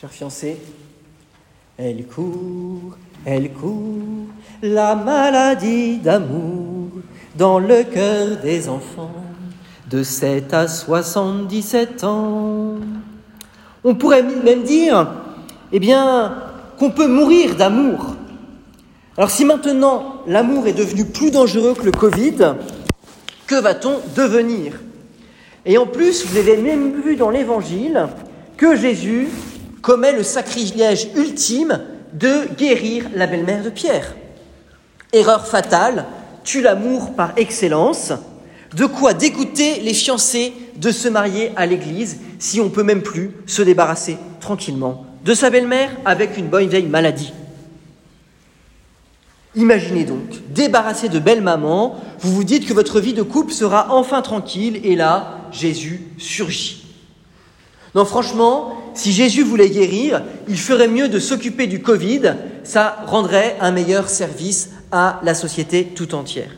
Chère fiancée, elle court, elle court, la maladie d'amour dans le cœur des enfants de 7 à 77 ans. On pourrait même dire, eh bien, qu'on peut mourir d'amour. Alors si maintenant l'amour est devenu plus dangereux que le Covid, que va-t-on devenir? Et en plus, vous avez même vu dans l'Évangile que Jésus commet le sacrilège ultime de guérir la belle-mère de Pierre. Erreur fatale, tue l'amour par excellence, de quoi dégoûter les fiancés de se marier à l'église si on peut même plus se débarrasser tranquillement de sa belle-mère avec une bonne vieille maladie. Imaginez donc, débarrassé de belle maman, vous vous dites que votre vie de couple sera enfin tranquille et là, Jésus surgit. Non, franchement, si Jésus voulait guérir, il ferait mieux de s'occuper du Covid, ça rendrait un meilleur service à la société tout entière.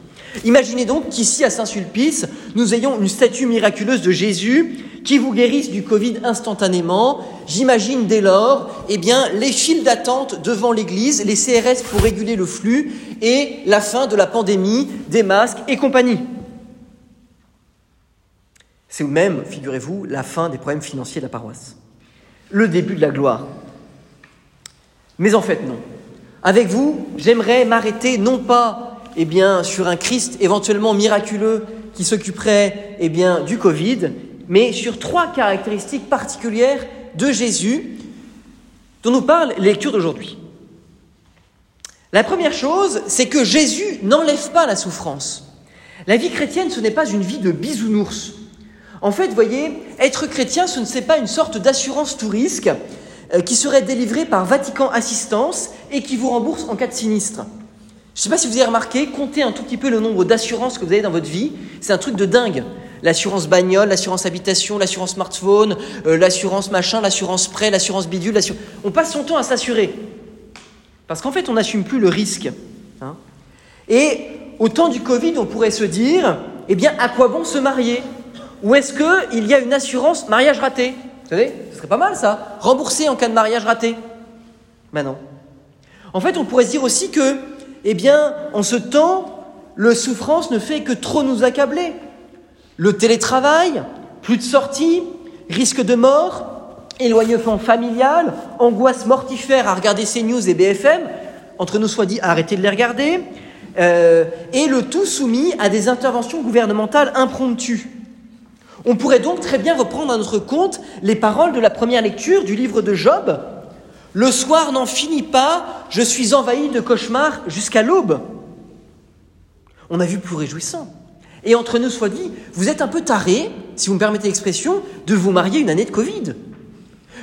Imaginez donc qu'ici à Saint-Sulpice, nous ayons une statue miraculeuse de Jésus qui vous guérisse du Covid instantanément. J'imagine dès lors, eh les files d'attente devant l'église, les CRS pour réguler le flux et la fin de la pandémie, des masques et compagnie. C'est même, figurez-vous, la fin des problèmes financiers de la paroisse. Le début de la gloire. Mais en fait, non. Avec vous, j'aimerais m'arrêter non pas eh bien, sur un Christ éventuellement miraculeux qui s'occuperait eh du Covid, mais sur trois caractéristiques particulières de Jésus dont nous parle les lectures d'aujourd'hui. La première chose, c'est que Jésus n'enlève pas la souffrance. La vie chrétienne, ce n'est pas une vie de bisounours. En fait, voyez, être chrétien, ce n'est pas une sorte d'assurance tout risque euh, qui serait délivrée par Vatican Assistance et qui vous rembourse en cas de sinistre. Je ne sais pas si vous avez remarqué, comptez un tout petit peu le nombre d'assurances que vous avez dans votre vie, c'est un truc de dingue. L'assurance bagnole, l'assurance habitation, l'assurance smartphone, euh, l'assurance machin, l'assurance prêt, l'assurance bidule. On passe son temps à s'assurer. Parce qu'en fait, on n'assume plus le risque. Hein. Et au temps du Covid, on pourrait se dire, eh bien, à quoi bon se marier? Ou est-ce qu'il y a une assurance mariage raté? Vous savez, ce serait pas mal ça. Rembourser en cas de mariage raté. Ben non. En fait, on pourrait se dire aussi que eh bien, en ce temps, le souffrance ne fait que trop nous accabler. Le télétravail, plus de sorties, risque de mort, éloignement familial, angoisse mortifère à regarder ces news et BFM, entre nous soit dit, arrêtez de les regarder, euh, et le tout soumis à des interventions gouvernementales impromptues. On pourrait donc très bien reprendre à notre compte les paroles de la première lecture du livre de Job, le soir n'en finit pas, je suis envahi de cauchemars jusqu'à l'aube. On a vu plus réjouissant. Et entre nous soit dit, vous êtes un peu taré, si vous me permettez l'expression, de vous marier une année de Covid.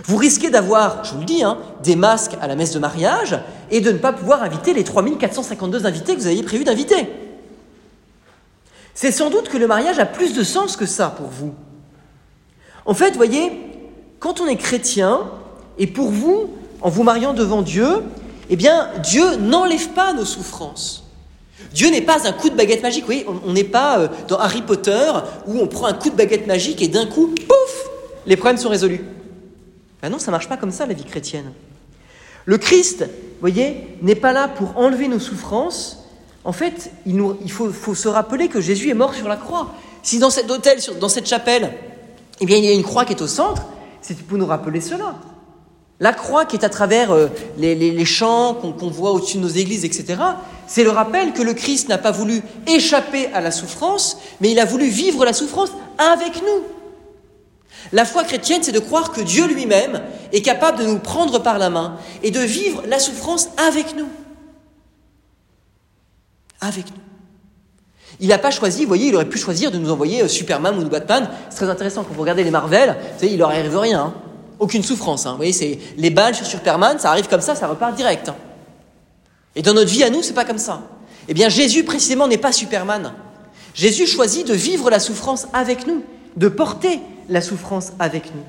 Vous risquez d'avoir, je vous le dis, hein, des masques à la messe de mariage et de ne pas pouvoir inviter les 3452 invités que vous aviez prévu d'inviter. C'est sans doute que le mariage a plus de sens que ça pour vous. En fait, voyez, quand on est chrétien, et pour vous, en vous mariant devant Dieu, eh bien, Dieu n'enlève pas nos souffrances. Dieu n'est pas un coup de baguette magique. Voyez, on n'est pas euh, dans Harry Potter où on prend un coup de baguette magique et d'un coup, pouf, les problèmes sont résolus. Ben non, ça marche pas comme ça, la vie chrétienne. Le Christ, voyez, n'est pas là pour enlever nos souffrances. En fait, il, faut, se rappeler que Jésus est mort sur la croix. Si dans cet hôtel, dans cette chapelle, eh bien, il y a une croix qui est au centre, c'est pour nous rappeler cela. La croix qui est à travers euh, les, chants qu'on voit au-dessus de nos églises, etc., c'est le rappel que le Christ n'a pas voulu échapper à la souffrance, mais il a voulu vivre la souffrance avec nous. La foi chrétienne, c'est de croire que Dieu lui-même est capable de nous prendre par la main et de vivre la souffrance avec nous. Avec nous. Il n'a pas choisi, vous voyez, il aurait pu choisir de nous envoyer euh, Superman ou Batman. C'est très intéressant quand vous regardez les Marvel, vous savez, il leur arrive rien. Hein aucune souffrance. Hein. Vous voyez, c'est les balles sur Superman, ça arrive comme ça, ça repart direct. Hein. Et dans notre vie à nous, c'est pas comme ça. Eh bien, Jésus précisément n'est pas Superman. Jésus choisit de vivre la souffrance avec nous, de porter la souffrance avec nous.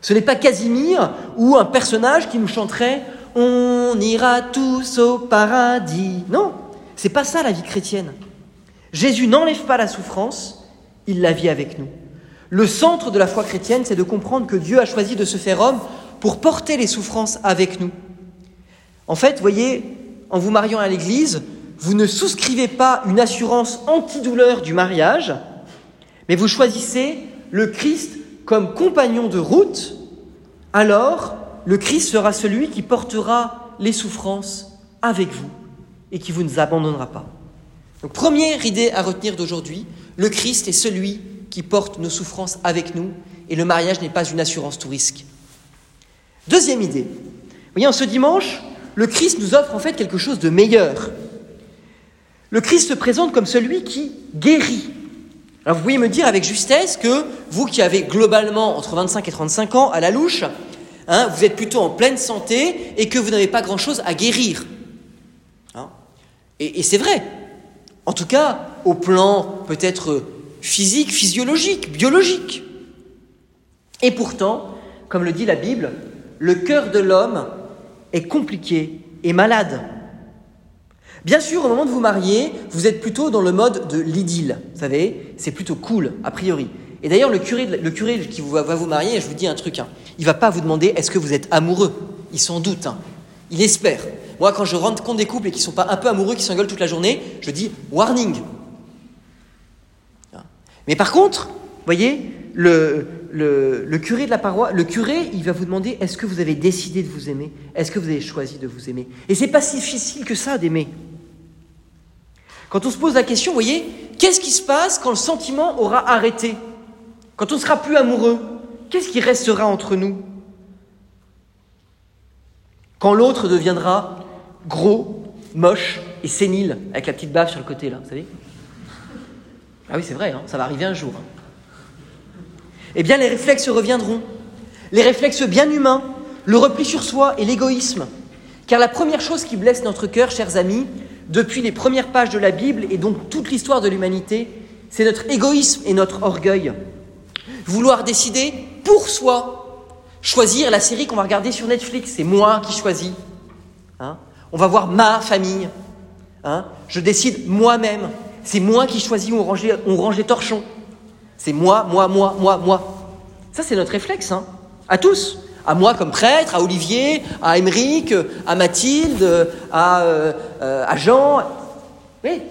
Ce n'est pas Casimir ou un personnage qui nous chanterait On ira tous au paradis. Non, c'est pas ça la vie chrétienne. Jésus n'enlève pas la souffrance, il la vit avec nous. Le centre de la foi chrétienne, c'est de comprendre que Dieu a choisi de se faire homme pour porter les souffrances avec nous. En fait, voyez, en vous mariant à l'Église, vous ne souscrivez pas une assurance antidouleur du mariage, mais vous choisissez le Christ comme compagnon de route, alors le Christ sera celui qui portera les souffrances avec vous et qui vous ne abandonnera pas. Donc première idée à retenir d'aujourd'hui, le Christ est celui qui porte nos souffrances avec nous et le mariage n'est pas une assurance tout risque. Deuxième idée, vous voyez, en ce dimanche, le Christ nous offre en fait quelque chose de meilleur. Le Christ se présente comme celui qui guérit. Alors vous pouvez me dire avec justesse que vous qui avez globalement entre 25 et 35 ans à la louche, hein, vous êtes plutôt en pleine santé et que vous n'avez pas grand-chose à guérir. Et, et c'est vrai. En tout cas, au plan peut-être physique, physiologique, biologique. Et pourtant, comme le dit la Bible, le cœur de l'homme est compliqué et malade. Bien sûr, au moment de vous marier, vous êtes plutôt dans le mode de l'idylle. Vous savez, c'est plutôt cool, a priori. Et d'ailleurs, le curé, le curé qui va vous marier, je vous dis un truc, hein, il va pas vous demander est-ce que vous êtes amoureux? Il s'en doute. Hein. Il espère. Moi, quand je rentre compte des couples et qui sont pas un peu amoureux, qui s'engueulent toute la journée, je dis warning. Mais par contre, voyez, le, curé de la paroisse, le curé, il va vous demander est-ce que vous avez décidé de vous aimer? Est-ce que vous avez choisi de vous aimer? Et c'est pas si difficile que ça d'aimer. Quand on se pose la question, voyez, qu'est-ce qui se passe quand le sentiment aura arrêté? Quand on sera plus amoureux Qu'est-ce qui restera entre nous? Quand l'autre deviendra gros, moche et sénile, avec la petite bave sur le côté, là, vous savez Ah oui, c'est vrai, hein, ça va arriver un jour. Hein. Eh bien, les réflexes reviendront. Les réflexes bien humains, le repli sur soi et l'égoïsme. Car la première chose qui blesse notre cœur, chers amis, depuis les premières pages de la Bible et donc toute l'histoire de l'humanité, c'est notre égoïsme et notre orgueil. Vouloir décider pour soi, choisir la série qu'on va regarder sur Netflix, c'est moi qui choisis. Hein on va voir ma famille. Hein je décide moi-même. C'est moi qui choisis où on range, on range les torchons. C'est moi, moi, moi, moi, moi. Ça, c'est notre réflexe, hein, à tous à moi comme prêtre, à Olivier, à Émeric, à Mathilde, à, euh, à Jean. Oui,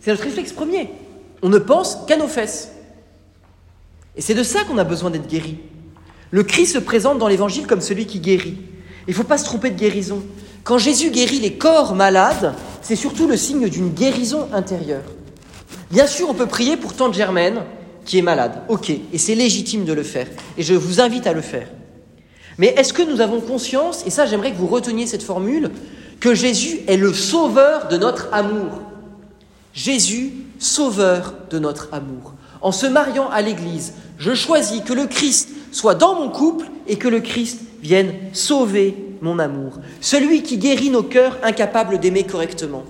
c'est notre réflexe premier. On ne pense qu'à nos fesses. Et c'est de ça qu'on a besoin d'être guéri. Le Christ se présente dans l'Évangile comme celui qui guérit. Il ne faut pas se tromper de guérison. Quand Jésus guérit les corps malades, c'est surtout le signe d'une guérison intérieure. Bien sûr, on peut prier pour Tante Germaine, qui est malade. Ok, et c'est légitime de le faire. Et je vous invite à le faire. Mais est-ce que nous avons conscience, et ça j'aimerais que vous reteniez cette formule, que Jésus est le sauveur de notre amour? Jésus, sauveur de notre amour. En se mariant à l'Église, je choisis que le Christ soit dans mon couple et que le Christ vienne sauver mon amour. Celui qui guérit nos cœurs incapables d'aimer correctement.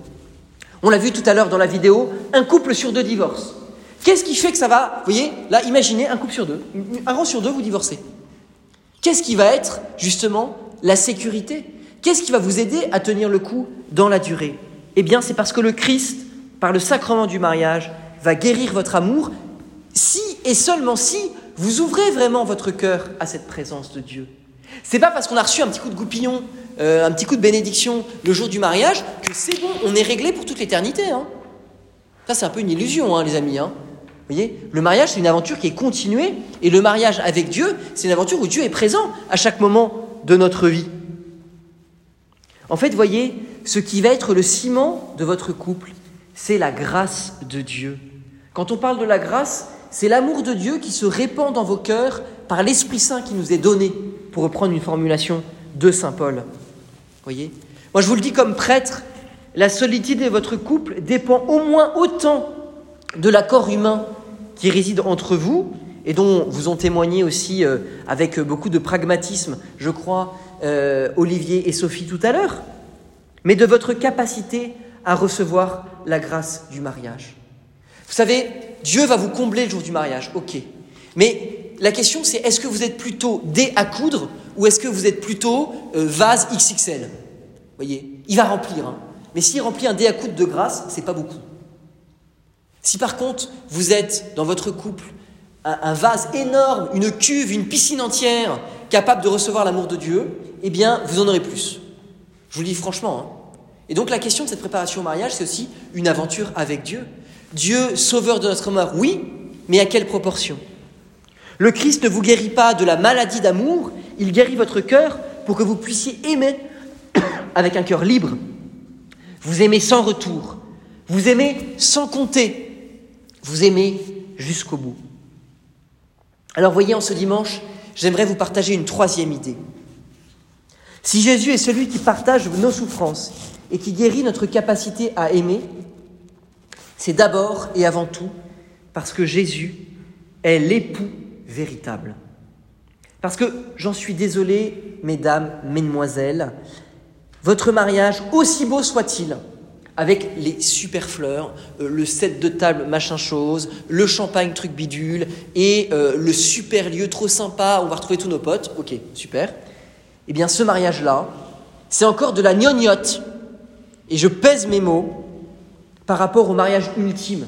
On l'a vu tout à l'heure dans la vidéo, un couple sur deux divorce. Qu'est-ce qui fait que ça va Vous voyez, là, imaginez un couple sur deux, un rang sur deux, vous divorcez. Qu'est-ce qui va être justement la sécurité? Qu'est-ce qui va vous aider à tenir le coup dans la durée? Eh bien, c'est parce que le Christ, par le sacrement du mariage, va guérir votre amour si et seulement si vous ouvrez vraiment votre cœur à cette présence de Dieu. C'est pas parce qu'on a reçu un petit coup de goupillon, euh, un petit coup de bénédiction le jour du mariage que c'est bon, on est réglé pour toute l'éternité. Hein. Ça, c'est un peu une illusion, hein, les amis. Hein voyez Le mariage, c'est une aventure qui est continuée, et le mariage avec Dieu, c'est une aventure où Dieu est présent à chaque moment de notre vie. En fait, voyez, ce qui va être le ciment de votre couple, c'est la grâce de Dieu. Quand on parle de la grâce, c'est l'amour de Dieu qui se répand dans vos cœurs par l'Esprit Saint qui nous est donné, pour reprendre une formulation de Saint Paul. Voyez? Moi, je vous le dis comme prêtre, la solitude de votre couple dépend au moins autant de l'accord humain qui réside entre vous et dont vous ont témoigné aussi euh, avec beaucoup de pragmatisme, je crois, euh, Olivier et Sophie tout à l'heure, mais de votre capacité à recevoir la grâce du mariage. Vous savez, Dieu va vous combler le jour du mariage, ok. Mais la question c'est est-ce que vous êtes plutôt dé à coudre ou est-ce que vous êtes plutôt euh, vase XXL voyez, il va remplir. Hein. Mais s'il remplit un dé à coudre de grâce, c'est pas beaucoup. Si par contre vous êtes dans votre couple un, vase énorme, une cuve, une piscine entière capable de recevoir l'amour de Dieu, eh bien, vous en aurez plus. Je vous le dis franchement. Hein. Et donc la question de cette préparation au mariage, c'est aussi une aventure avec Dieu. Dieu, sauveur de notre mort, oui, mais à quelle proportion? Le Christ ne vous guérit pas de la maladie d'amour, il guérit votre cœur pour que vous puissiez aimer avec un cœur libre. Vous aimez sans retour, vous aimez sans compter, vous aimez jusqu'au bout. Alors voyez, en ce dimanche, j'aimerais vous partager une troisième idée. Si Jésus est celui qui partage nos souffrances et qui guérit notre capacité à aimer, c'est d'abord et avant tout parce que Jésus est l'époux véritable. Parce que, j'en suis désolé, mesdames, mesdemoiselles, votre mariage, aussi beau soit-il, avec les super fleurs, euh, le set de table machin chose, le champagne truc bidule et euh, le super lieu trop sympa où on va retrouver tous nos potes, ok, super. Eh bien, ce mariage-là, c'est encore de la gnognotte. Et je pèse mes mots par rapport au mariage ultime,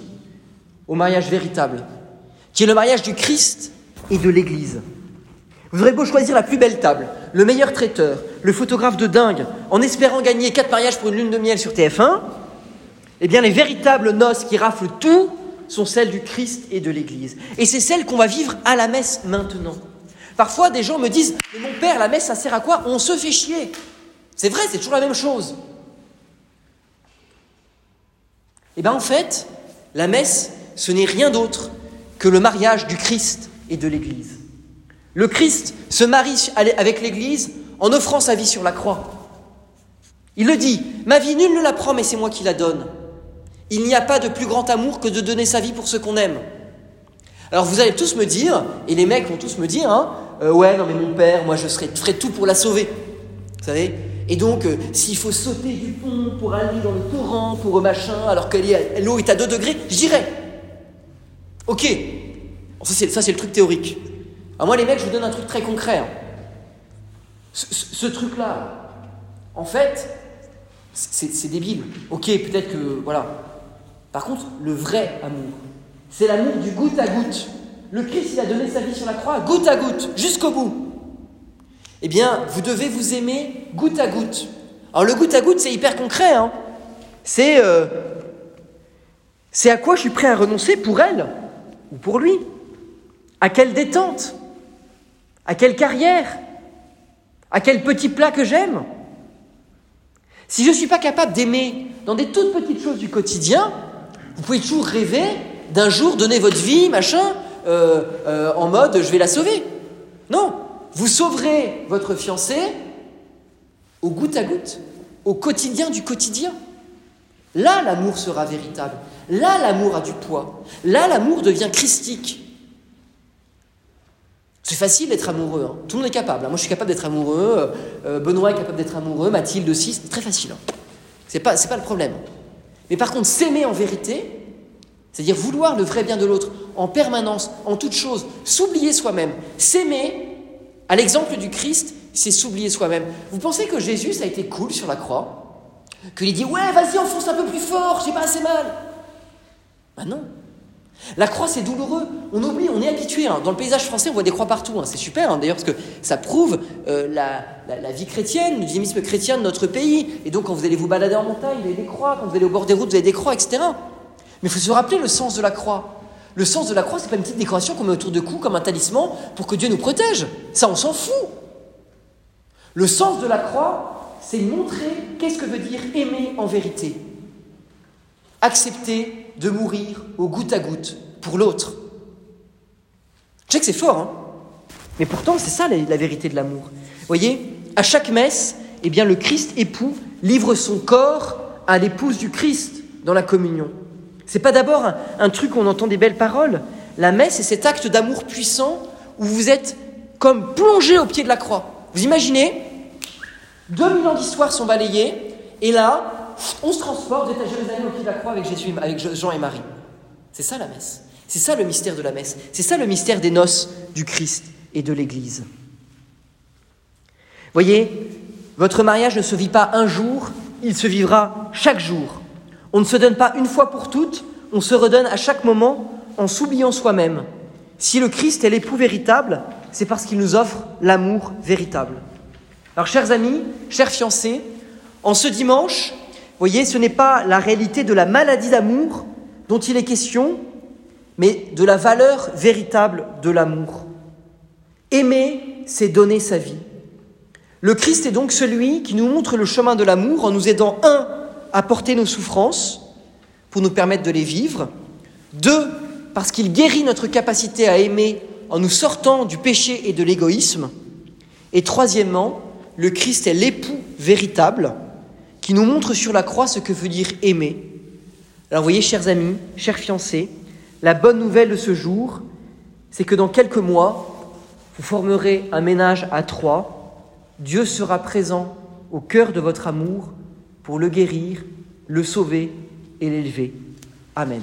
au mariage véritable, qui est le mariage du Christ et de l'Église. Vous aurez beau choisir la plus belle table, le meilleur traiteur, le photographe de dingue, en espérant gagner quatre mariages pour une lune de miel sur TF1, eh bien les véritables noces qui raflent tout sont celles du Christ et de l'Église. Et c'est celles qu'on va vivre à la messe maintenant. Parfois, des gens me disent Mais mon père, la messe, ça sert à quoi? On se fait chier. C'est vrai, c'est toujours la même chose. Eh bien, en fait, la messe, ce n'est rien d'autre que le mariage du Christ et de l'Église. Le Christ se marie avec l'Église en offrant sa vie sur la croix. Il le dit, ma vie nul ne la prend, mais c'est moi qui la donne. Il n'y a pas de plus grand amour que de donner sa vie pour ceux qu'on aime. Alors vous allez tous me dire, et les mecs vont tous me dire, hein, euh, ouais, non mais mon père, moi je ferai tout pour la sauver. Vous savez Et donc, euh, s'il faut sauter du pont pour aller dans le torrent, pour machin, alors que l'eau est à 2 degrés, j'irai. Ok. Ça c'est le truc théorique. Moi les mecs, je vous donne un truc très concret. Hein. Ce, truc-là, en fait, c'est débile. Ok, peut-être que... Voilà. Par contre, le vrai amour, c'est l'amour du goutte à goutte. Le Christ, il a donné sa vie sur la croix, goutte à goutte, jusqu'au bout. Eh bien, vous devez vous aimer goutte à goutte. Alors le goutte à goutte, c'est hyper concret. Hein. C'est euh, c'est à quoi je suis prêt à renoncer pour elle ou pour lui? À quelle détente? À quelle carrière? À quel petit plat que j'aime? Si je ne suis pas capable d'aimer dans des toutes petites choses du quotidien, vous pouvez toujours rêver d'un jour donner votre vie, machin, euh, euh, en mode je vais la sauver. Non, vous sauverez votre fiancé au goutte à goutte, au quotidien du quotidien. Là, l'amour sera véritable. Là, l'amour a du poids. Là, l'amour devient christique. C'est facile d'être amoureux. Hein. Tout le monde est capable. Hein. Moi, je suis capable d'être amoureux. Euh, Benoît est capable d'être amoureux. Mathilde aussi. C'est très facile. Hein. C'est pas, pas le problème. Mais par contre, s'aimer en vérité, c'est-à-dire vouloir le vrai bien de l'autre en permanence, en toute chose, s'oublier soi-même, s'aimer, à l'exemple du Christ, c'est s'oublier soi-même. Vous pensez que Jésus, a été cool sur la croix? Qu'il dit Ouais, vas-y, enfonce un peu plus fort, j'ai pas assez mal Ben non. La croix, c'est douloureux. On oublie, on est habitué. Hein. Dans le paysage français, on voit des croix partout. Hein. C'est super, hein, d'ailleurs, parce que ça prouve euh, la, vie chrétienne, le dynamisme chrétien de notre pays. Et donc, quand vous allez vous balader en montagne, vous avez des croix. Quand vous allez au bord des routes, vous avez des croix, etc. Mais il faut se rappeler le sens de la croix. Le sens de la croix, c'est pas une petite décoration qu'on met autour de cou comme un talisman pour que Dieu nous protège. Ça, on s'en fout. Le sens de la croix, c'est montrer qu'est-ce que veut dire aimer en vérité. Accepter de mourir au goutte à goutte pour l'autre. Je sais que c'est fort, hein mais pourtant, c'est ça la, vérité de l'amour. Vous voyez, à chaque messe, eh bien, le Christ époux livre son corps à l'épouse du Christ dans la communion. C'est pas d'abord un, truc où on entend des belles paroles. La messe, c'est cet acte d'amour puissant où vous êtes comme plongé au pied de la croix. Vous imaginez 2000 ans d'histoire sont balayés, et là, on se transporte, vous à Jérusalem au pied de la croix avec, Jésus, avec Jean et Marie. C'est ça la messe. C'est ça le mystère de la messe. C'est ça le mystère des noces du Christ et de l'Église. Voyez, votre mariage ne se vit pas un jour, il se vivra chaque jour. On ne se donne pas une fois pour toutes, on se redonne à chaque moment en s'oubliant soi-même. Si le Christ est l'époux véritable, C'est parce qu'il nous offre l'amour véritable. Alors, chers amis, chers fiancés, en ce dimanche, voyez, ce n'est pas la réalité de la maladie d'amour dont il est question, mais de la valeur véritable de l'amour. Aimer, c'est donner sa vie. Le Christ est donc celui qui nous montre le chemin de l'amour en nous aidant, un, à porter nos souffrances pour nous permettre de les vivre, deux, parce qu'il guérit notre capacité à aimer en nous sortant du péché et de l'égoïsme, et troisièmement, le Christ est l'époux véritable qui nous montre sur la croix ce que veut dire aimer. Alors voyez, chers amis, chers fiancés, la bonne nouvelle de ce jour, c'est que dans quelques mois, vous formerez un ménage à trois. Dieu sera présent au cœur de votre amour pour le guérir, le sauver et l'élever. Amen.